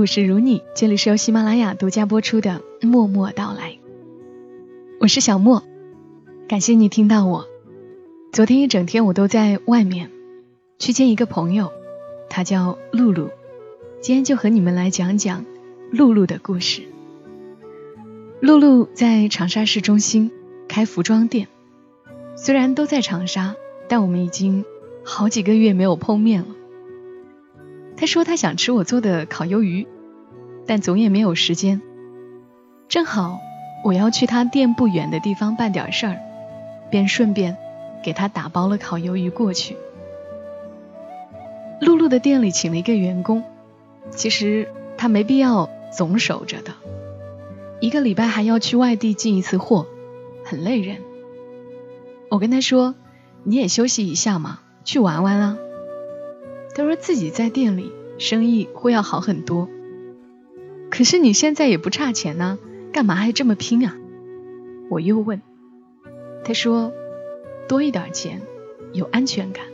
故事如你。这里是由喜马拉雅独家播出的《默默到来》，我是小莫，感谢你听到我。昨天一整天我都在外面去见一个朋友，他叫露露。今天就和你们来讲讲露露的故事。露露在长沙市中心开服装店，虽然都在长沙，但我们已经好几个月没有碰面了。他说他想吃我做的烤鱿鱼，但总也没有时间。正好我要去他店不远的地方办点事儿，便顺便给他打包了烤鱿鱼过去。露露的店里请了一个员工，其实他没必要总守着的，一个礼拜还要去外地进一次货，很累人。我跟他说：“你也休息一下嘛，去玩玩啊。”他说自己在店里生意会要好很多，可是你现在也不差钱呢、干嘛还这么拼啊？我又问，他说多一点钱有安全感，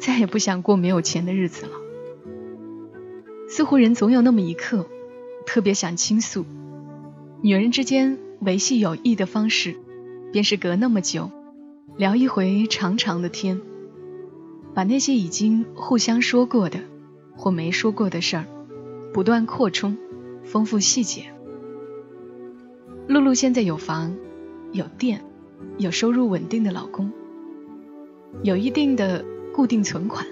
再也不想过没有钱的日子了。似乎人总有那么一刻，特别想倾诉。女人之间维系友谊的方式，便是隔那么久，聊一回长长的天。把那些已经互相说过的或没说过的事儿，不断扩充，丰富细节。露露现在有房，有店，有收入稳定的老公，有一定的固定存款。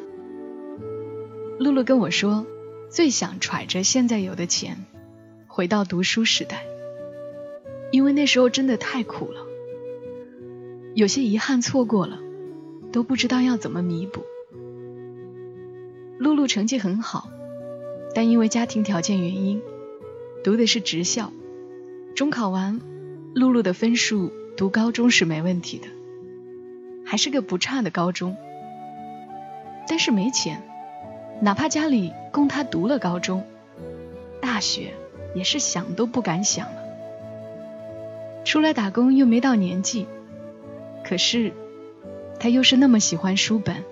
露露跟我说，最想揣着现在有的钱，回到读书时代，因为那时候真的太苦了，有些遗憾错过了。都不知道要怎么弥补。露露成绩很好，但因为家庭条件原因，读的是职校。中考完，露露的分数读高中是没问题的，还是个不差的高中。但是没钱，哪怕家里供她读了高中，大学也是想都不敢想了。出来打工又没到年纪，可是。他又是那么喜欢书本，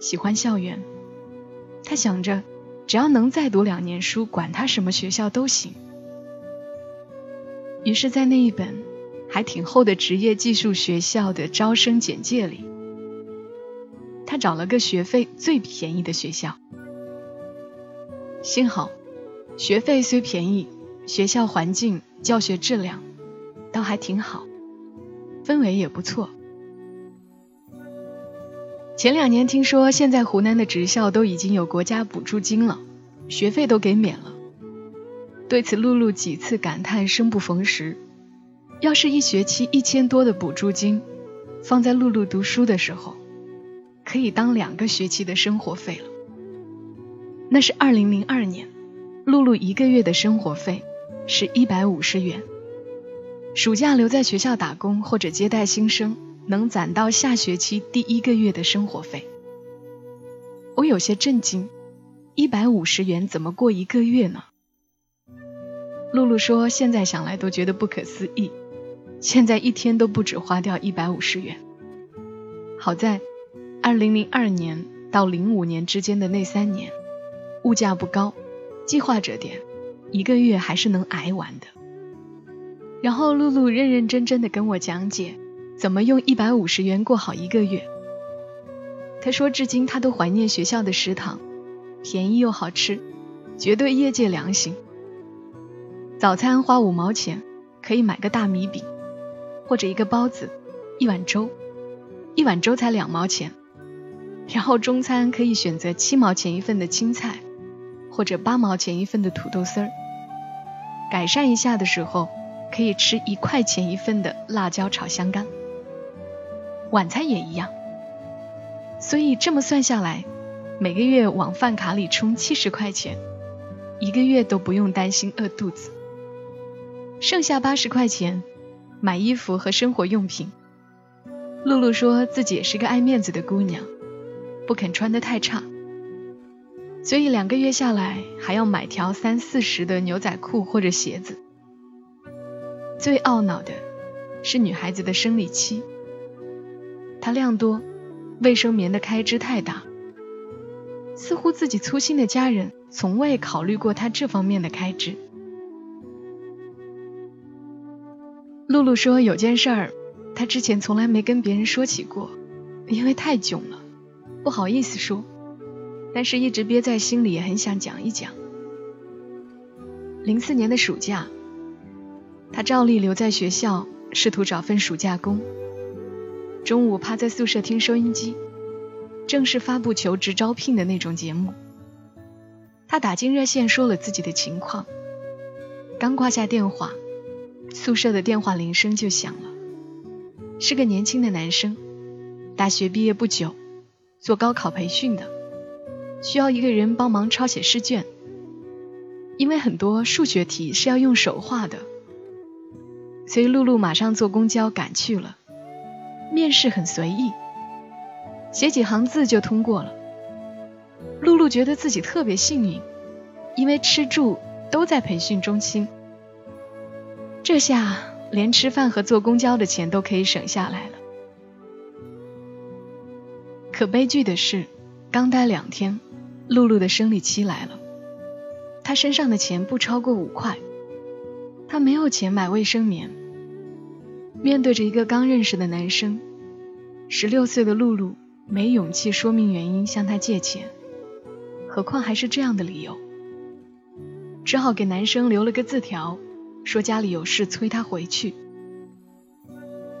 喜欢校园。他想着，只要能再读两年书，管他什么学校都行。于是，在那一本还挺厚的职业技术学校的招生简介里，他找了个学费最便宜的学校。幸好，学费虽便宜，学校环境、教学质量倒还挺好，氛围也不错。前两年听说，现在湖南的职校都已经有国家补助金了，学费都给免了。对此，露露几次感叹生不逢时。要是一学期一千多的补助金，放在露露读书的时候，可以当两个学期的生活费了。那是二零零二年，露露一个月的生活费是一百五十元。暑假留在学校打工或者接待新生。能攒到下学期第一个月的生活费，我有些震惊，一百五十元怎么过一个月呢？露露说，现在想来都觉得不可思议，现在一天都不止花掉一百五十元。好在，二零零二年到零五年之间的那三年，物价不高，计划着点，一个月还是能挨完的。然后露露认认真真的跟我讲解。怎么用一百五十元过好一个月？他说，至今他都怀念学校的食堂，便宜又好吃，绝对业界良心。早餐花五毛钱可以买个大米饼，或者一个包子，一碗粥，一碗粥才两毛钱。然后中餐可以选择七毛钱一份的青菜，或者八毛钱一份的土豆丝儿。改善一下的时候，可以吃一块钱一份的辣椒炒香干。晚餐也一样，所以这么算下来，每个月往饭卡里充七十块钱，一个月都不用担心饿肚子。剩下八十块钱买衣服和生活用品。露露说自己也是个爱面子的姑娘，不肯穿得太差，所以两个月下来还要买条三四十的牛仔裤或者鞋子。最懊恼的是女孩子的生理期，他量多，卫生棉的开支太大，似乎自己粗心的家人从未考虑过他这方面的开支。露露说有件事儿。她之前从来没跟别人说起过，因为太囧了，不好意思说，但是一直憋在心里，也很想讲一讲。零四年的暑假，他照例留在学校，试图找份暑假工。中午趴在宿舍听收音机，正是发布求职招聘的那种节目。他打进热线说了自己的情况，刚挂下电话，宿舍的电话铃声就响了。是个年轻的男生，大学毕业不久，做高考培训的，需要一个人帮忙抄写试卷。因为很多数学题是要用手画的，所以露露马上坐公交赶去了。面试很随意，写几行字就通过了。露露觉得自己特别幸运，因为吃住都在培训中心。这下。连吃饭和坐公交的钱都可以省下来了。可悲剧的是，刚待两天，露露的生理期来了。她身上的钱不超过五块，她没有钱买卫生棉。面对着一个刚认识的男生，十六岁的露露没勇气说明原因向他借钱，何况还是这样的理由，只好给男生留了个字条。说家里有事催他回去，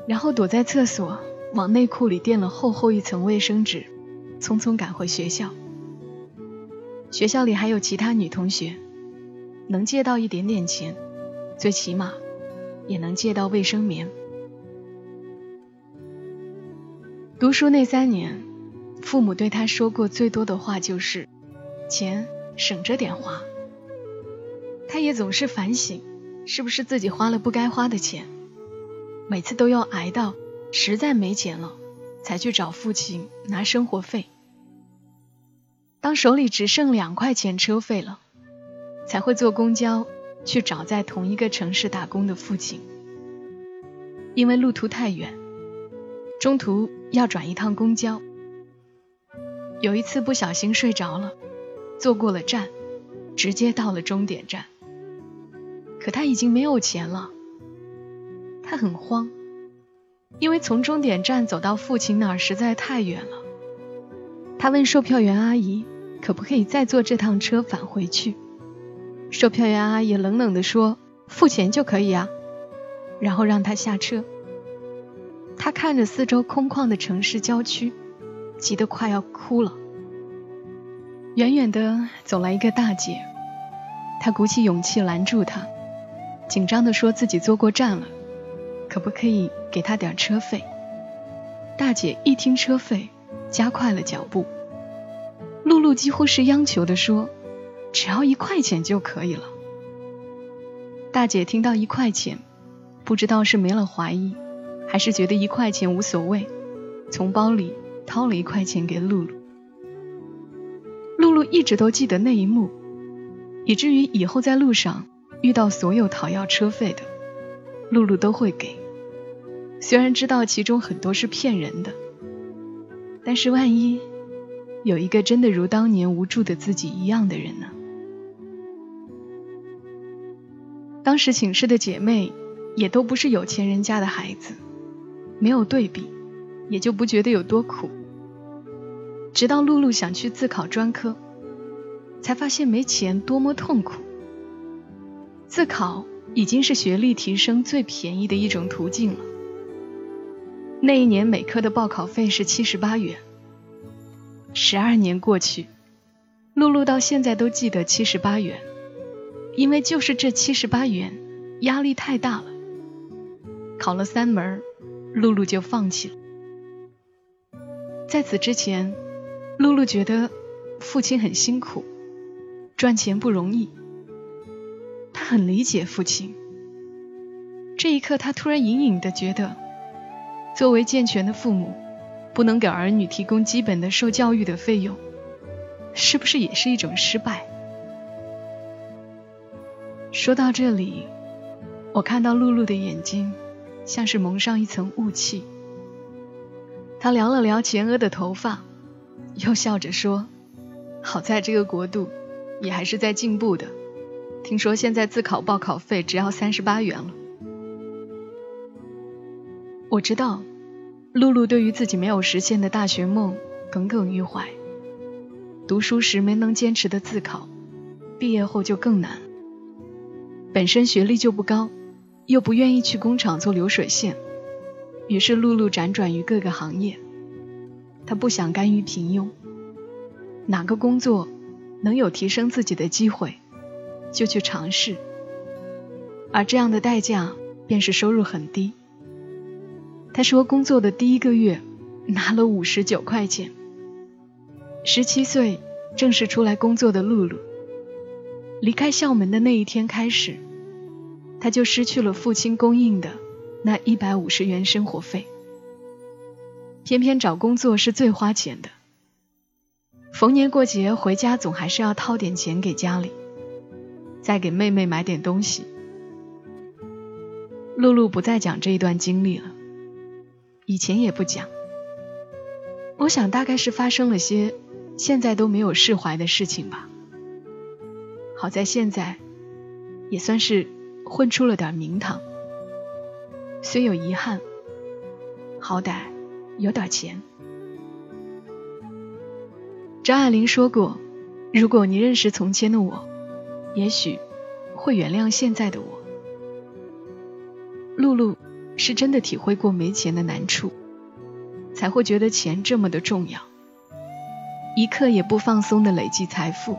然后躲在厕所往内裤里垫了厚厚一层卫生纸，匆匆赶回学校。学校里还有其他女同学，能借到一点点钱，最起码也能借到卫生棉。读书那三年，父母对他说过最多的话就是“钱省着点花”，他也总是反省。是不是自己花了不该花的钱？每次都要挨到实在没钱了，才去找父亲拿生活费。当手里只剩两块钱车费了，才会坐公交去找在同一个城市打工的父亲。因为路途太远，中途要转一趟公交。有一次不小心睡着了，坐过了站，直接到了终点站。可他已经没有钱了，他很慌，因为从终点站走到父亲那儿实在太远了。他问售票员阿姨可不可以再坐这趟车返回去，售票员阿姨冷冷地说：“付钱就可以啊。”然后让他下车。他看着四周空旷的城市郊区，急得快要哭了。远远的走来一个大姐，他鼓起勇气拦住她。紧张的说自己坐过站了，可不可以给他点车费？大姐一听车费，加快了脚步。露露几乎是央求的说：“只要一块钱就可以了。”大姐听到一块钱，不知道是没了怀疑，还是觉得一块钱无所谓，从包里掏了一块钱给露露。露露一直都记得那一幕，以至于以后在路上。遇到所有讨要车费的，露露都会给。虽然知道其中很多是骗人的，但是万一有一个真的如当年无助的自己一样的人呢？当时寝室的姐妹也都不是有钱人家的孩子，没有对比，也就不觉得有多苦。直到露露想去自考专科，才发现没钱多么痛苦。自考已经是学历提升最便宜的一种途径了。那一年每科的报考费是七十八元。十二年过去，露露到现在都记得七十八元，因为就是这七十八元，压力太大了。考了三门，露露就放弃了。在此之前，露露觉得父亲很辛苦，赚钱不容易。他很理解父亲。这一刻，他突然隐隐的觉得，作为健全的父母，不能给儿女提供基本的受教育的费用，是不是也是一种失败？说到这里，我看到露露的眼睛像是蒙上一层雾气。他撩了撩前额的头发，又笑着说：“好在这个国度也还是在进步的。听说现在自考报考费只要三十八元了。”我知道，露露对于自己没有实现的大学梦耿耿于怀。读书时没能坚持的自考，毕业后就更难。本身学历就不高，又不愿意去工厂做流水线，于是露露辗转于各个行业。她不想甘于平庸，哪个工作能有提升自己的机会，就去尝试。而这样的代价便是收入很低。她说，工作的第一个月拿了五十九块钱。十七岁正式出来工作的露露。离开校门的那一天开始，他就失去了父亲供应的那一百五十元生活费。偏偏找工作是最花钱的，逢年过节回家总还是要掏点钱给家里，再给妹妹买点东西。露露不再讲这一段经历了，以前也不讲。我想大概是发生了些现在都没有释怀的事情吧。好在现在也算是混出了点名堂，虽有遗憾，好歹有点钱。张爱玲说过：“如果你认识从前的我，也许会原谅现在的我。”露露是真的体会过没钱的难处，才会觉得钱这么的重要，一刻也不放松的累积财富。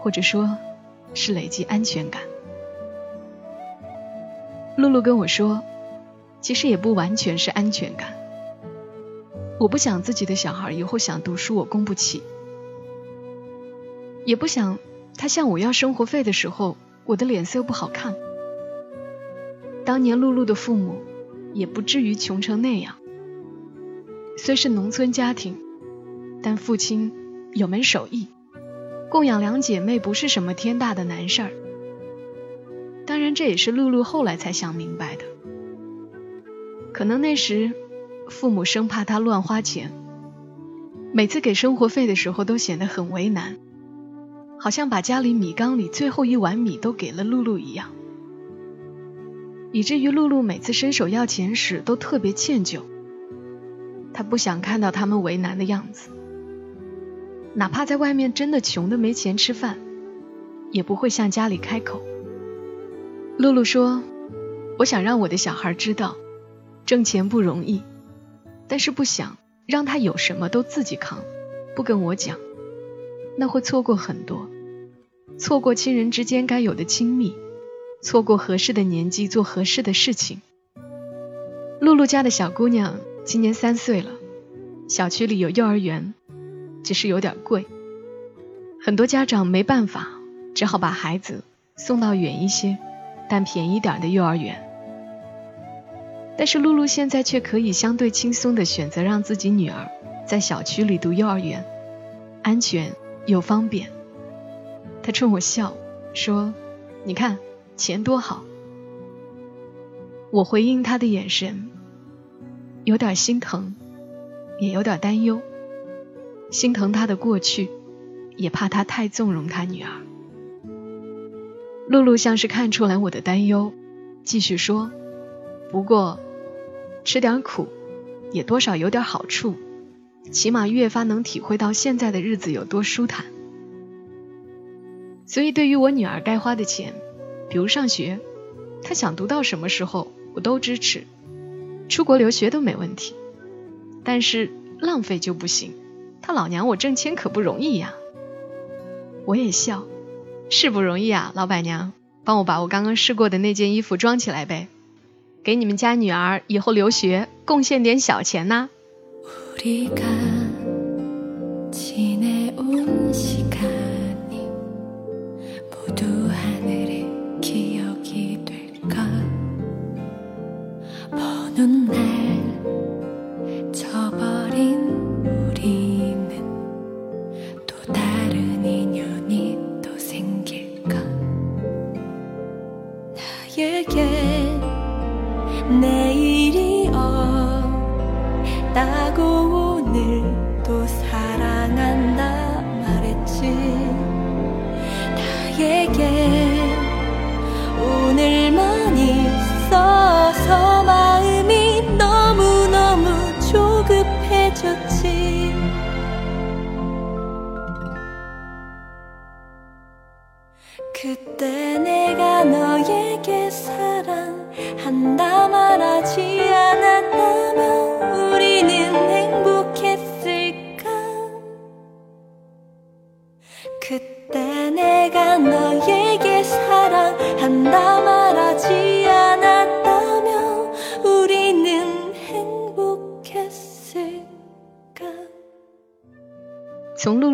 或者说，是累积安全感。露露跟我说，其实也不完全是安全感。我不想自己的小孩以后想读书我供不起，也不想他向我要生活费的时候我的脸色不好看。当年露露的父母也不至于穷成那样，虽是农村家庭，但父亲有门手艺。供养两姐妹不是什么天大的难事儿，当然这也是露露后来才想明白的。可能那时父母生怕她乱花钱，每次给生活费的时候都显得很为难，好像把家里米缸里最后一碗米都给了露露一样，以至于露露每次伸手要钱时都特别歉疚，她不想看到他们为难的样子。哪怕在外面真的穷的没钱吃饭，也不会向家里开口。露露说：“我想让我的小孩知道，挣钱不容易，但是不想让他有什么都自己扛，不跟我讲，那会错过很多，错过亲人之间该有的亲密，错过合适的年纪做合适的事情。”露露家的小姑娘今年三岁了，小区里有幼儿园。只是有点贵，很多家长没办法，只好把孩子送到远一些但便宜点的幼儿园。但是露露现在却可以相对轻松的选择让自己女儿在小区里读幼儿园，安全又方便。她冲我笑说：“你看钱多好。”我回应她的眼神，有点心疼，也有点担忧。心疼他的过去，也怕他太纵容他女儿。露露像是看出来我的担忧，继续说：“不过吃点苦，也多少有点好处，起码越发能体会到现在的日子有多舒坦。所以对于我女儿该花的钱，比如上学，她想读到什么时候我都支持，出国留学都没问题，但是浪费就不行。”他老娘我挣钱可不容易呀！我也笑，是不容易啊，老板娘，帮我把我刚刚试过的那件衣服装起来呗，给你们家女儿以后留学贡献点小钱呐。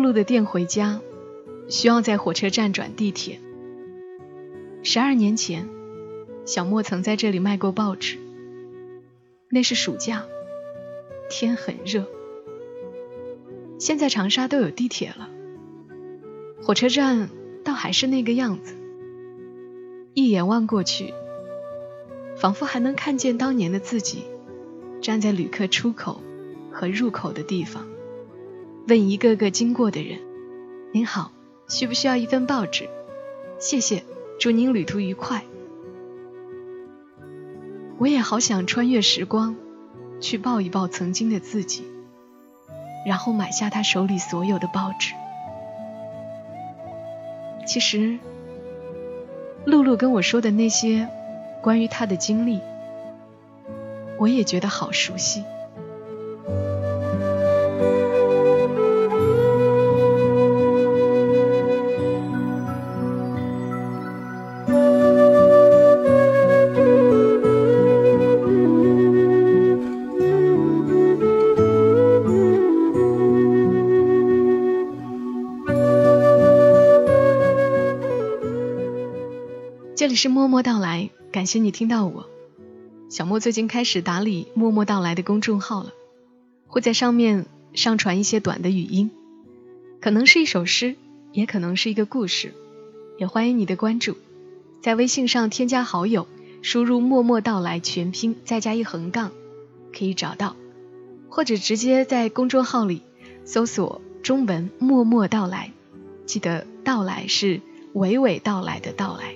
路的店回家，需要在火车站转地铁。十二年前，小莫曾在这里卖过报纸。那是暑假，天很热。现在长沙都有地铁了，火车站倒还是那个样子。一眼望过去，仿佛还能看见当年的自己，站在旅客出口和入口的地方，问一个个经过的人：“您好，需不需要一份报纸？谢谢，祝您旅途愉快。”我也好想穿越时光，去抱一抱曾经的自己，然后买下他手里所有的报纸。其实，露露跟我说的那些关于他的经历，我也觉得好熟悉。是默默到来，感谢你听到我。小莫最近开始打理默默到来的公众号了，会在上面上传一些短的语音，可能是一首诗，也可能是一个故事，也欢迎你的关注。在微信上添加好友，输入“默默到来”全拼再加一横杠，可以找到，或者直接在公众号里搜索中文“默默到来”，记得“到来”是娓娓道来的到来。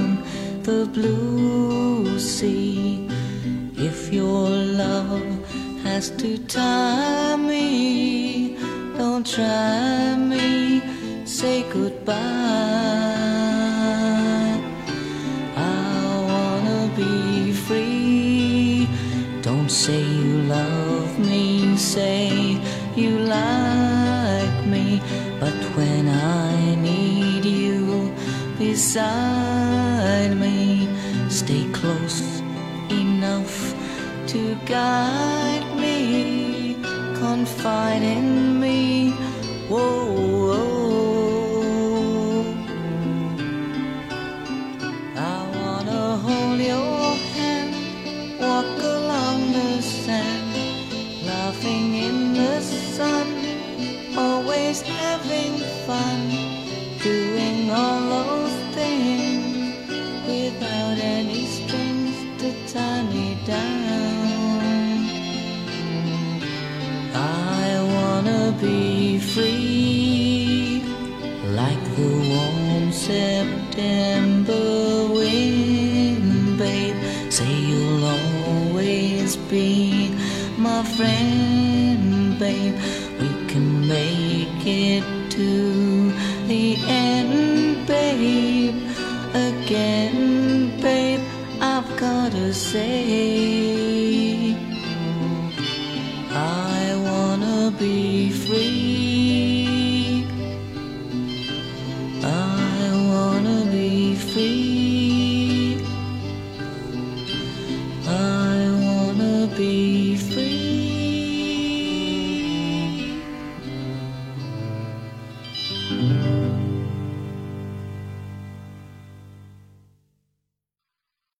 the blue sea. If your love has to tie me, don't try me, say goodbye. I wanna be free. Don't say you love me, say you like me. But when I need you beside guide me, confide in me. Whoa, whoa. I wanna hold your it to the end, babe. Again, babe, I've gotta say.